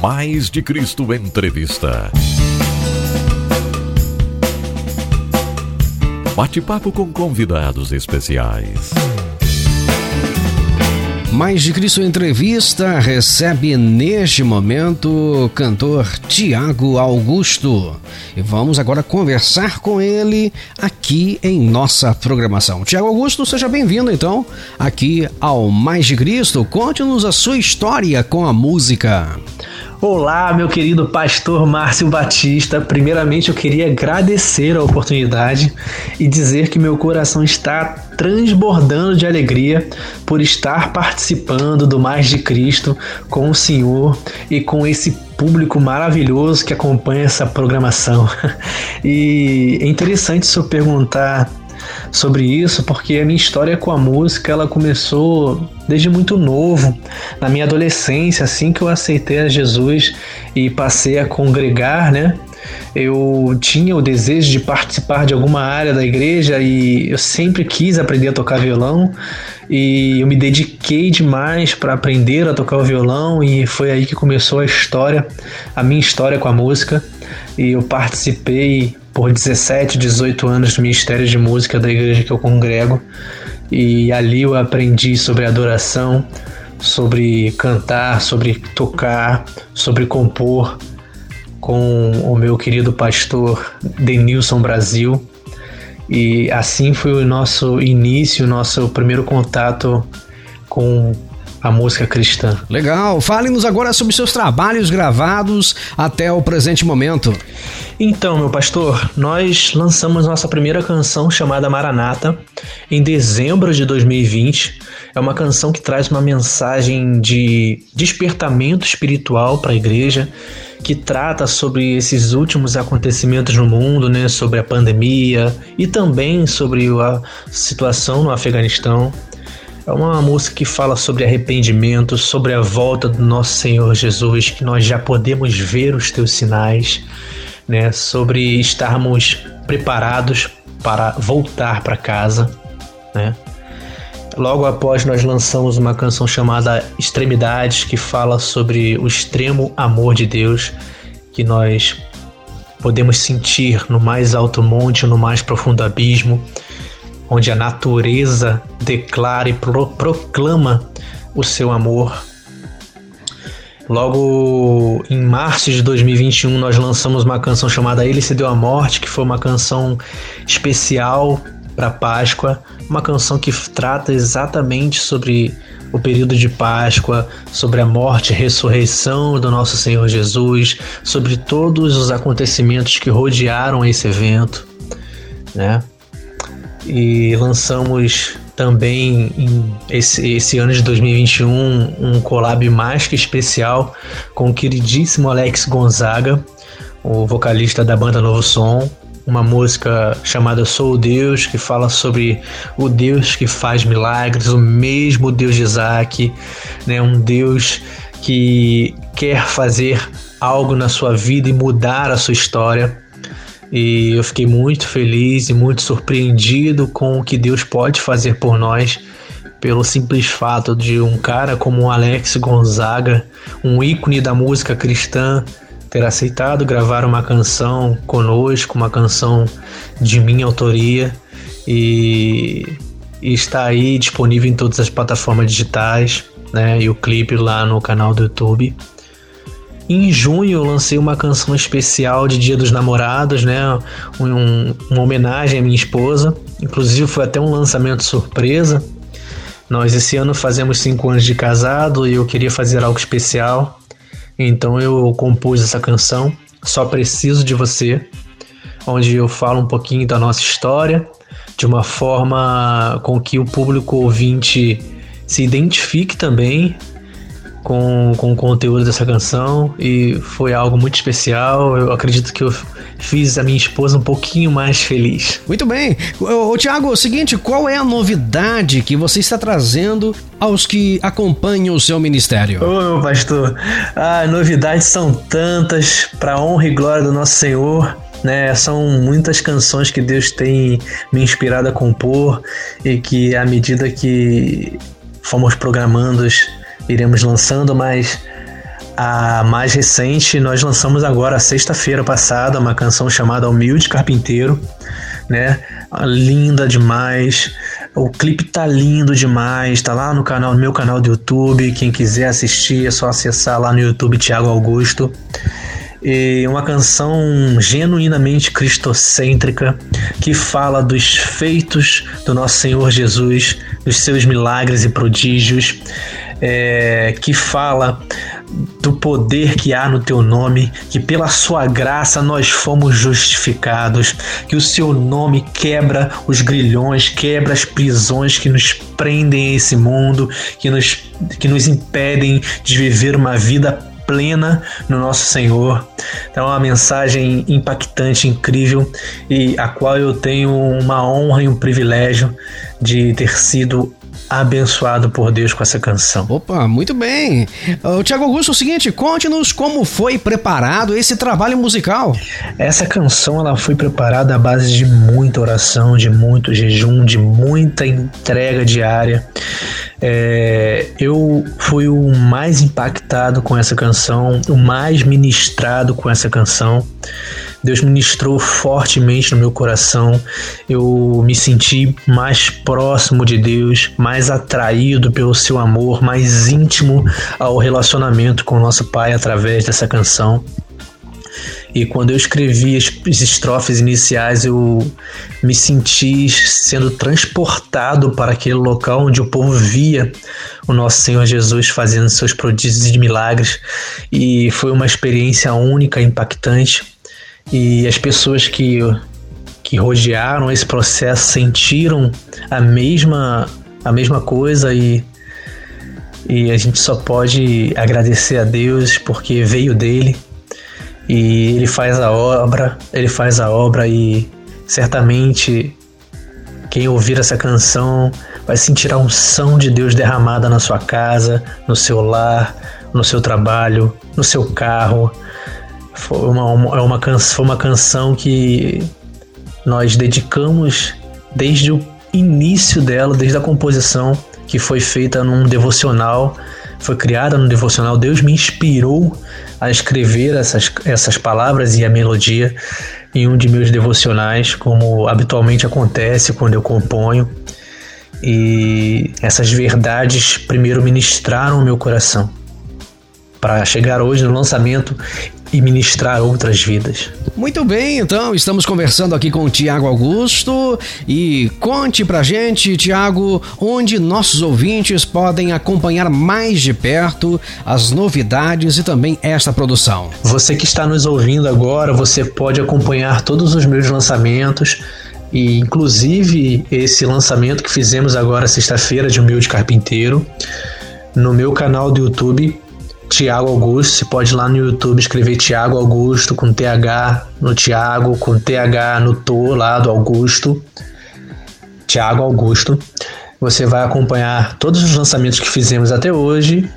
Mais de Cristo Entrevista. Bate-papo com convidados especiais. Mais de Cristo Entrevista recebe neste momento o cantor Tiago Augusto. E vamos agora conversar com ele aqui em nossa programação. Tiago Augusto, seja bem-vindo então aqui ao Mais de Cristo. Conte-nos a sua história com a música. Olá, meu querido pastor Márcio Batista. Primeiramente, eu queria agradecer a oportunidade e dizer que meu coração está transbordando de alegria por estar participando do Mais de Cristo com o Senhor e com esse público maravilhoso que acompanha essa programação. E é interessante se eu perguntar sobre isso, porque a minha história com a música ela começou desde muito novo, na minha adolescência, assim que eu aceitei a Jesus e passei a congregar, né? Eu tinha o desejo de participar de alguma área da igreja e eu sempre quis aprender a tocar violão e eu me dediquei demais para aprender a tocar o violão e foi aí que começou a história, a minha história com a música. E eu participei por 17, 18 anos do Ministério de Música da igreja que eu congrego. E ali eu aprendi sobre adoração, sobre cantar, sobre tocar, sobre compor com o meu querido pastor Denilson Brasil. E assim foi o nosso início, o nosso primeiro contato com a música cristã. Legal. Fale-nos agora sobre seus trabalhos gravados até o presente momento. Então, meu pastor, nós lançamos nossa primeira canção chamada Maranata em dezembro de 2020. É uma canção que traz uma mensagem de despertamento espiritual para a igreja, que trata sobre esses últimos acontecimentos no mundo, né, sobre a pandemia e também sobre a situação no Afeganistão. É uma música que fala sobre arrependimento, sobre a volta do nosso Senhor Jesus, que nós já podemos ver os teus sinais, né? Sobre estarmos preparados para voltar para casa, né? Logo após nós lançamos uma canção chamada Extremidades, que fala sobre o extremo amor de Deus que nós podemos sentir no mais alto monte, no mais profundo abismo onde a natureza declara e pro proclama o seu amor. Logo em março de 2021, nós lançamos uma canção chamada Ele Se Deu a Morte, que foi uma canção especial para Páscoa, uma canção que trata exatamente sobre o período de Páscoa, sobre a morte e ressurreição do nosso Senhor Jesus, sobre todos os acontecimentos que rodearam esse evento, né? E lançamos também esse, esse ano de 2021 um collab mais que especial com o queridíssimo Alex Gonzaga, o vocalista da banda Novo Som, uma música chamada Sou Deus, que fala sobre o Deus que faz milagres, o mesmo Deus de Isaac, né? um Deus que quer fazer algo na sua vida e mudar a sua história. E eu fiquei muito feliz e muito surpreendido com o que Deus pode fazer por nós, pelo simples fato de um cara como o Alex Gonzaga, um ícone da música cristã, ter aceitado gravar uma canção conosco, uma canção de minha autoria e, e está aí disponível em todas as plataformas digitais, né? E o clipe lá no canal do YouTube. Em junho eu lancei uma canção especial de Dia dos Namorados, né? Um, uma homenagem à minha esposa. Inclusive foi até um lançamento surpresa. Nós esse ano fazemos cinco anos de casado e eu queria fazer algo especial. Então eu compus essa canção, Só Preciso de Você, onde eu falo um pouquinho da nossa história, de uma forma com que o público ouvinte se identifique também com, com o conteúdo dessa canção e foi algo muito especial. Eu acredito que eu fiz a minha esposa um pouquinho mais feliz. Muito bem. Ô, Tiago, é o seguinte, qual é a novidade que você está trazendo aos que acompanham o seu ministério? Ô, meu pastor, ah, novidades são tantas para honra e glória do nosso Senhor. Né, são muitas canções que Deus tem me inspirado a compor e que à medida que fomos programando iremos lançando, mas A mais recente, nós lançamos agora, sexta-feira passada, uma canção chamada Humilde Carpinteiro, né? Linda demais. O clipe tá lindo demais, tá lá no canal, meu canal do YouTube. Quem quiser assistir é só acessar lá no YouTube Thiago Augusto. E uma canção genuinamente cristocêntrica que fala dos feitos do nosso Senhor Jesus, dos seus milagres e prodígios, é, que fala do poder que há no teu nome, que pela sua graça nós fomos justificados, que o seu nome quebra os grilhões, quebra as prisões que nos prendem a esse mundo, que nos, que nos impedem de viver uma vida plena no nosso Senhor. Então, é uma mensagem impactante, incrível e a qual eu tenho uma honra e um privilégio de ter sido abençoado por Deus com essa canção. Opa, muito bem. Uh, Tiago Augusto, é o seguinte, conte-nos como foi preparado esse trabalho musical. Essa canção ela foi preparada à base de muita oração, de muito jejum, de muita entrega diária. É, eu fui o mais impactado com essa canção, o mais ministrado com essa canção. Deus ministrou fortemente no meu coração. Eu me senti mais próximo de Deus, mais atraído pelo seu amor, mais íntimo ao relacionamento com nosso Pai através dessa canção. E quando eu escrevi as estrofes iniciais, eu me senti sendo transportado para aquele local onde o povo via o nosso Senhor Jesus fazendo seus prodígios e milagres. E foi uma experiência única, impactante. E as pessoas que, que rodearam esse processo sentiram a mesma, a mesma coisa e, e a gente só pode agradecer a Deus porque veio dele e ele faz a obra, ele faz a obra e certamente quem ouvir essa canção vai sentir a unção de Deus derramada na sua casa, no seu lar, no seu trabalho, no seu carro, foi uma, uma, é uma, canção, foi uma canção que nós dedicamos desde o início dela, desde a composição, que foi feita num devocional, foi criada num devocional. Deus me inspirou a escrever essas, essas palavras e a melodia em um de meus devocionais, como habitualmente acontece quando eu componho. E essas verdades primeiro ministraram o meu coração para chegar hoje no lançamento e ministrar outras vidas. Muito bem, então estamos conversando aqui com o Tiago Augusto e conte pra gente, Tiago, onde nossos ouvintes podem acompanhar mais de perto as novidades e também esta produção. Você que está nos ouvindo agora, você pode acompanhar todos os meus lançamentos e inclusive esse lançamento que fizemos agora sexta-feira de Humilde Carpinteiro no meu canal do YouTube Tiago Augusto. Você pode ir lá no YouTube escrever Tiago Augusto com TH no Tiago, com TH no To lá do Augusto. Tiago Augusto. Você vai acompanhar todos os lançamentos que fizemos até hoje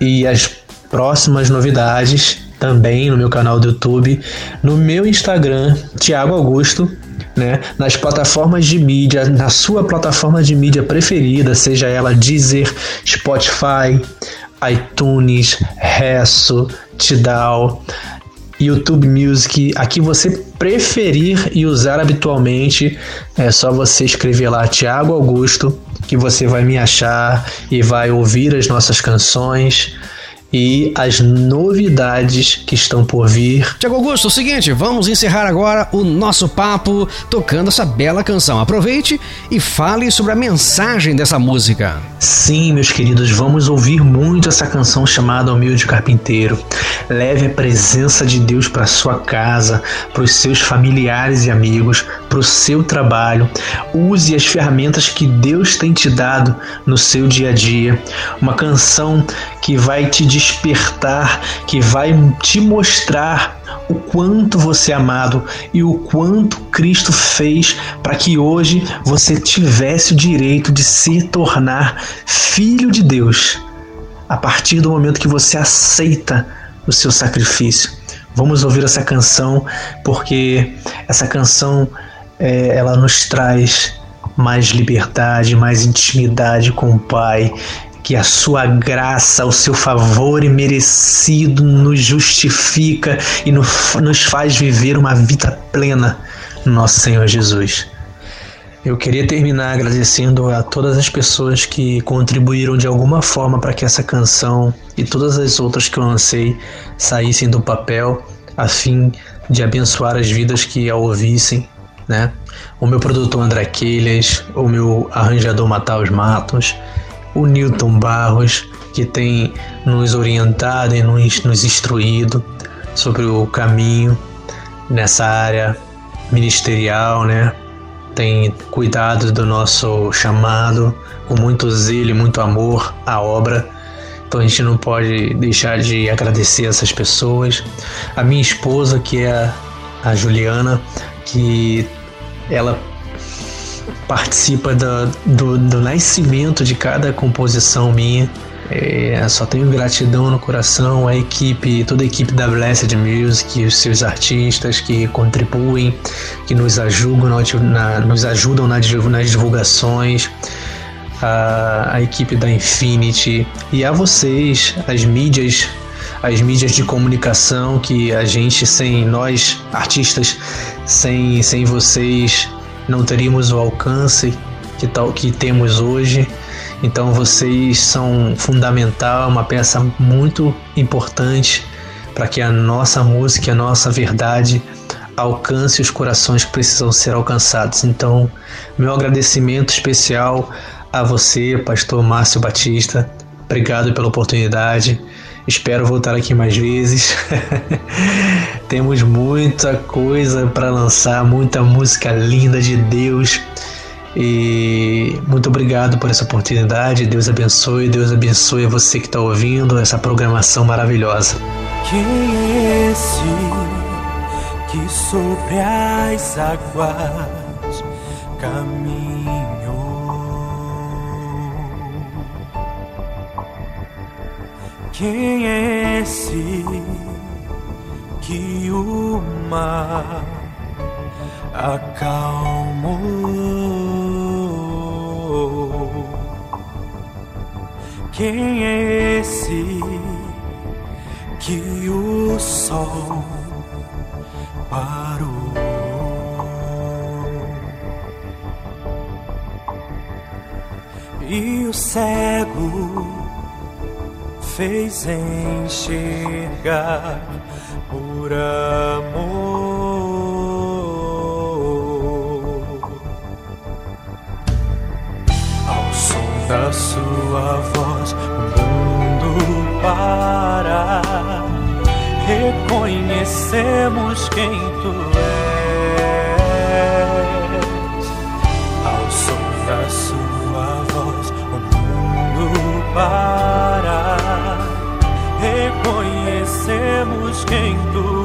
e as próximas novidades também no meu canal do YouTube, no meu Instagram, Tiago Augusto, né? Nas plataformas de mídia, na sua plataforma de mídia preferida, seja ela Deezer, Spotify, iTunes, Resso, Tidal, YouTube Music, a que você preferir e usar habitualmente, é só você escrever lá Tiago Augusto, que você vai me achar e vai ouvir as nossas canções e as novidades que estão por vir. Tiago Augusto, é o seguinte, vamos encerrar agora o nosso papo tocando essa bela canção. Aproveite e fale sobre a mensagem dessa música. Sim, meus queridos, vamos ouvir muito essa canção chamada Humilde Carpinteiro. Leve a presença de Deus para sua casa, para os seus familiares e amigos, para o seu trabalho. Use as ferramentas que Deus tem te dado no seu dia a dia. Uma canção que vai te despertar, que vai te mostrar o quanto você é amado e o quanto Cristo fez para que hoje você tivesse o direito de se tornar filho de Deus a partir do momento que você aceita o seu sacrifício. Vamos ouvir essa canção porque essa canção é, ela nos traz mais liberdade, mais intimidade com o Pai, que a sua graça, o seu favor imerecido nos justifica e nos faz viver uma vida plena no nosso Senhor Jesus. Eu queria terminar agradecendo a todas as pessoas que contribuíram de alguma forma para que essa canção e todas as outras que eu lancei saíssem do papel, a fim de abençoar as vidas que a ouvissem, né? O meu produtor André Quelhas, o meu arranjador Matheus Matos, o Newton Barros, que tem nos orientado e nos, nos instruído sobre o caminho nessa área ministerial, né? tem cuidado do nosso chamado com muito zelo e muito amor à obra. Então a gente não pode deixar de agradecer essas pessoas. A minha esposa, que é a Juliana, que ela participa do, do, do nascimento de cada composição minha. É, só tenho gratidão no coração à equipe, toda a equipe da Blessed Music, os seus artistas que contribuem, que nos ajudam, na, nos ajudam nas divulgações, a, a equipe da Infinity e a vocês, as mídias, as mídias de comunicação que a gente sem nós artistas, sem, sem vocês não teríamos o alcance que tal que temos hoje. Então vocês são fundamental, uma peça muito importante para que a nossa música, a nossa verdade alcance os corações que precisam ser alcançados. Então, meu agradecimento especial a você, pastor Márcio Batista. Obrigado pela oportunidade. Espero voltar aqui mais vezes. Temos muita coisa para lançar, muita música linda de Deus e muito obrigado por essa oportunidade. Deus abençoe, Deus abençoe você que está ouvindo essa programação maravilhosa. Quem é esse que sobre as águas caminhou? Quem é esse que o mar acalmou? Quem é esse que o sol parou? E o cego fez enxergar por amor. da sua voz o mundo para. Reconhecemos quem tu Reconhecemos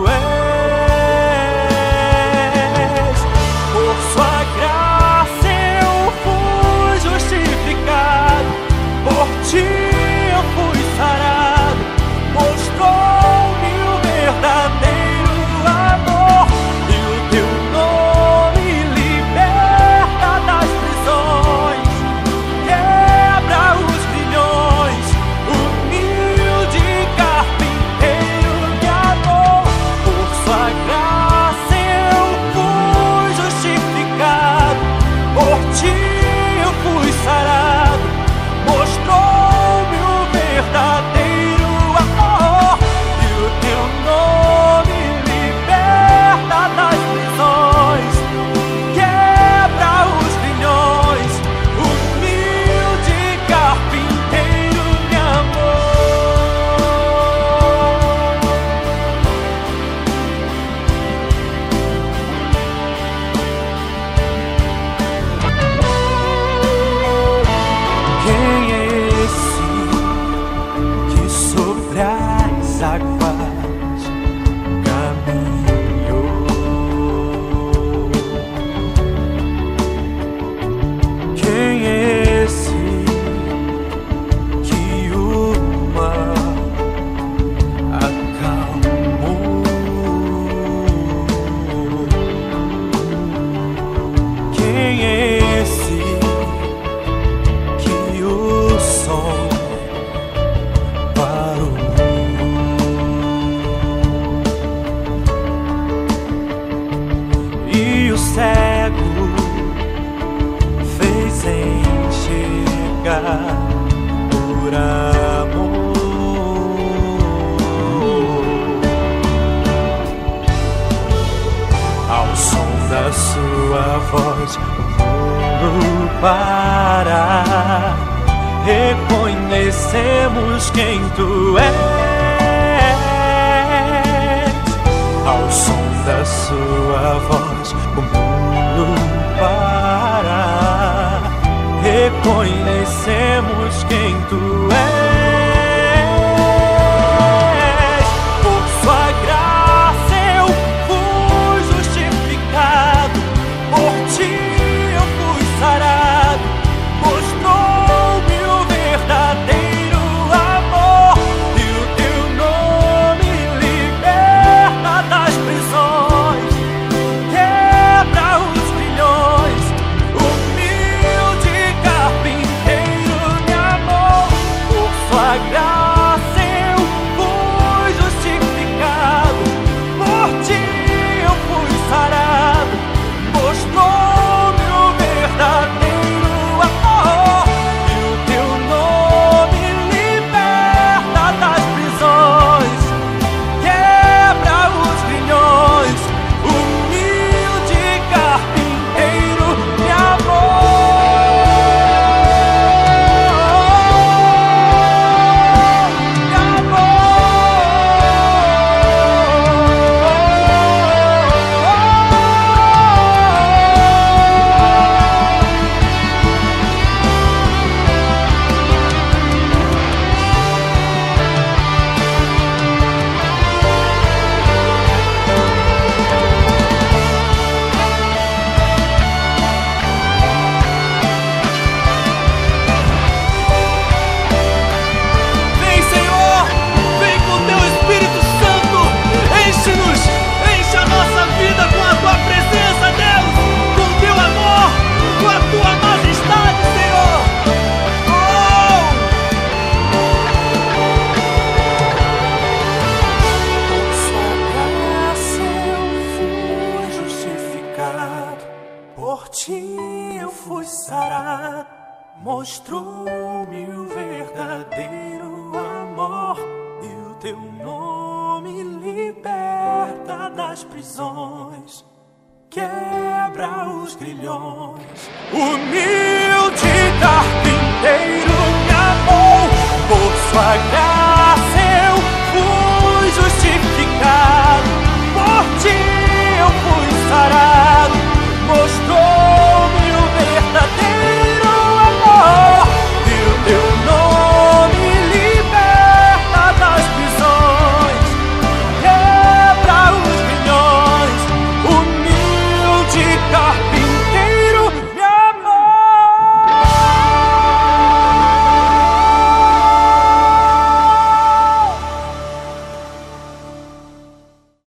quem cego fez enxergar por amor. Ao som da sua voz o mundo para. Reconhecemos quem tu és. Ao som da sua voz o mundo maconha